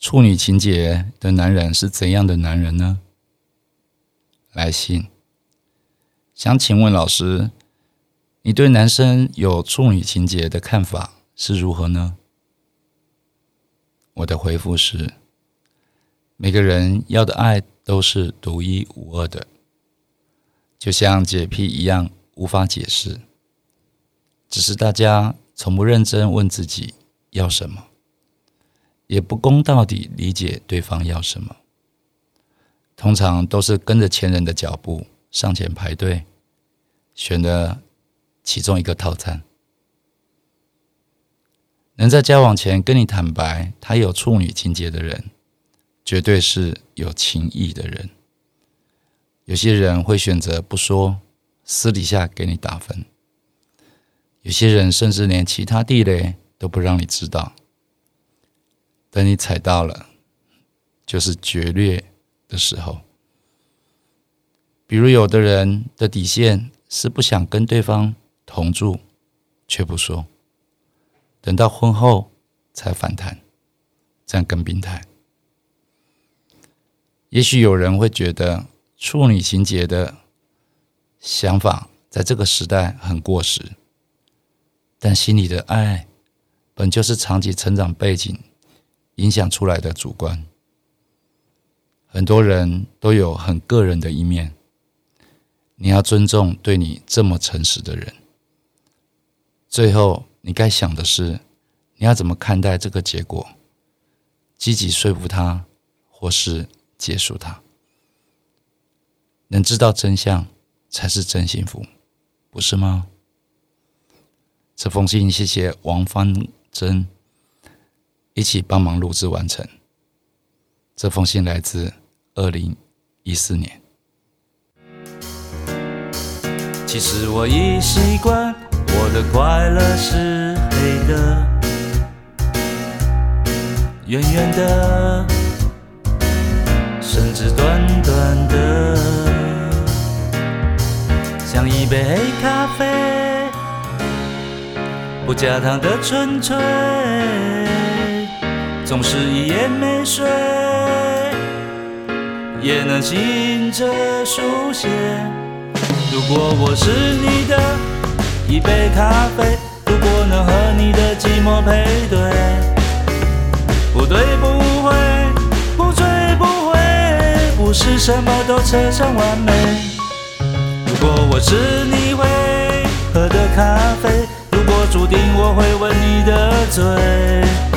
处女情节的男人是怎样的男人呢？来信，想请问老师，你对男生有处女情节的看法是如何呢？我的回复是：每个人要的爱都是独一无二的，就像洁癖一样无法解释，只是大家从不认真问自己要什么。也不公到底理解对方要什么，通常都是跟着前人的脚步上前排队，选了其中一个套餐。能在交往前跟你坦白他有处女情节的人，绝对是有情义的人。有些人会选择不说，私底下给你打分；有些人甚至连其他地雷都不让你知道。等你踩到了，就是决裂的时候。比如，有的人的底线是不想跟对方同住，却不说，等到婚后才反弹，这样更病态。也许有人会觉得处女情节的想法在这个时代很过时，但心里的爱本就是长期成长背景。影响出来的主观，很多人都有很个人的一面。你要尊重对你这么诚实的人。最后，你该想的是，你要怎么看待这个结果？积极说服他，或是结束他？能知道真相才是真幸福，不是吗？这封信，谢谢王芳珍。一起帮忙录制完成。这封信来自二零一四年。其实我已习惯，我的快乐是黑的，圆圆的，甚至短短的，像一杯黑咖啡，不加糖的纯粹。总是一夜没睡，也能醒着书写。如果我是你的一杯咖啡，如果能和你的寂寞配对，不对不会，不醉不回，不是什么都扯上完美。如果我是你会喝的咖啡，如果注定我会吻你的嘴。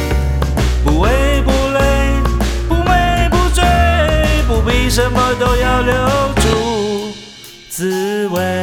不为不累，不美不醉，不必什么都要留住滋味。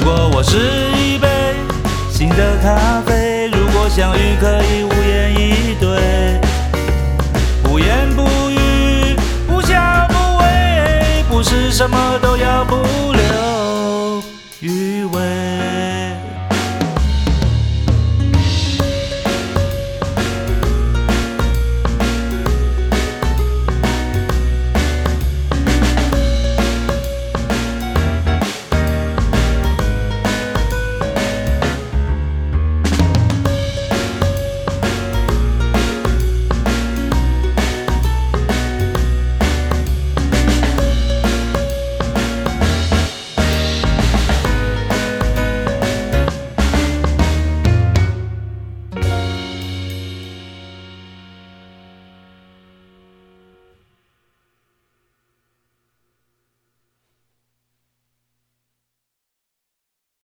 如果我是一杯新的咖啡，如果相遇可以